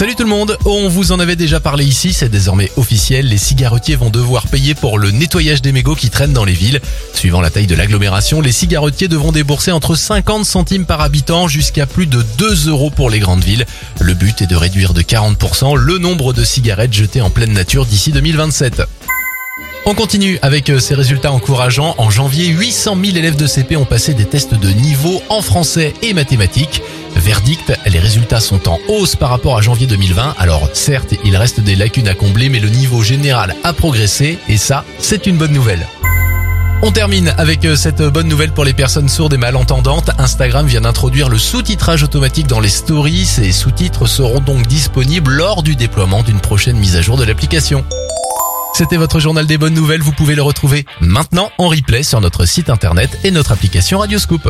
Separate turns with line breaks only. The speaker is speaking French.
Salut tout le monde, on vous en avait déjà parlé ici, c'est désormais officiel, les cigarettiers vont devoir payer pour le nettoyage des mégots qui traînent dans les villes. Suivant la taille de l'agglomération, les cigarettiers devront débourser entre 50 centimes par habitant jusqu'à plus de 2 euros pour les grandes villes. Le but est de réduire de 40% le nombre de cigarettes jetées en pleine nature d'ici 2027. On continue avec euh, ces résultats encourageants. En janvier, 800 000 élèves de CP ont passé des tests de niveau en français et mathématiques. Verdict, les résultats sont en hausse par rapport à janvier 2020. Alors certes, il reste des lacunes à combler, mais le niveau général a progressé et ça, c'est une bonne nouvelle. On termine avec euh, cette bonne nouvelle pour les personnes sourdes et malentendantes. Instagram vient d'introduire le sous-titrage automatique dans les stories. Ces sous-titres seront donc disponibles lors du déploiement d'une prochaine mise à jour de l'application. C'était votre journal des bonnes nouvelles. Vous pouvez le retrouver maintenant en replay sur notre site internet et notre application Radioscoop.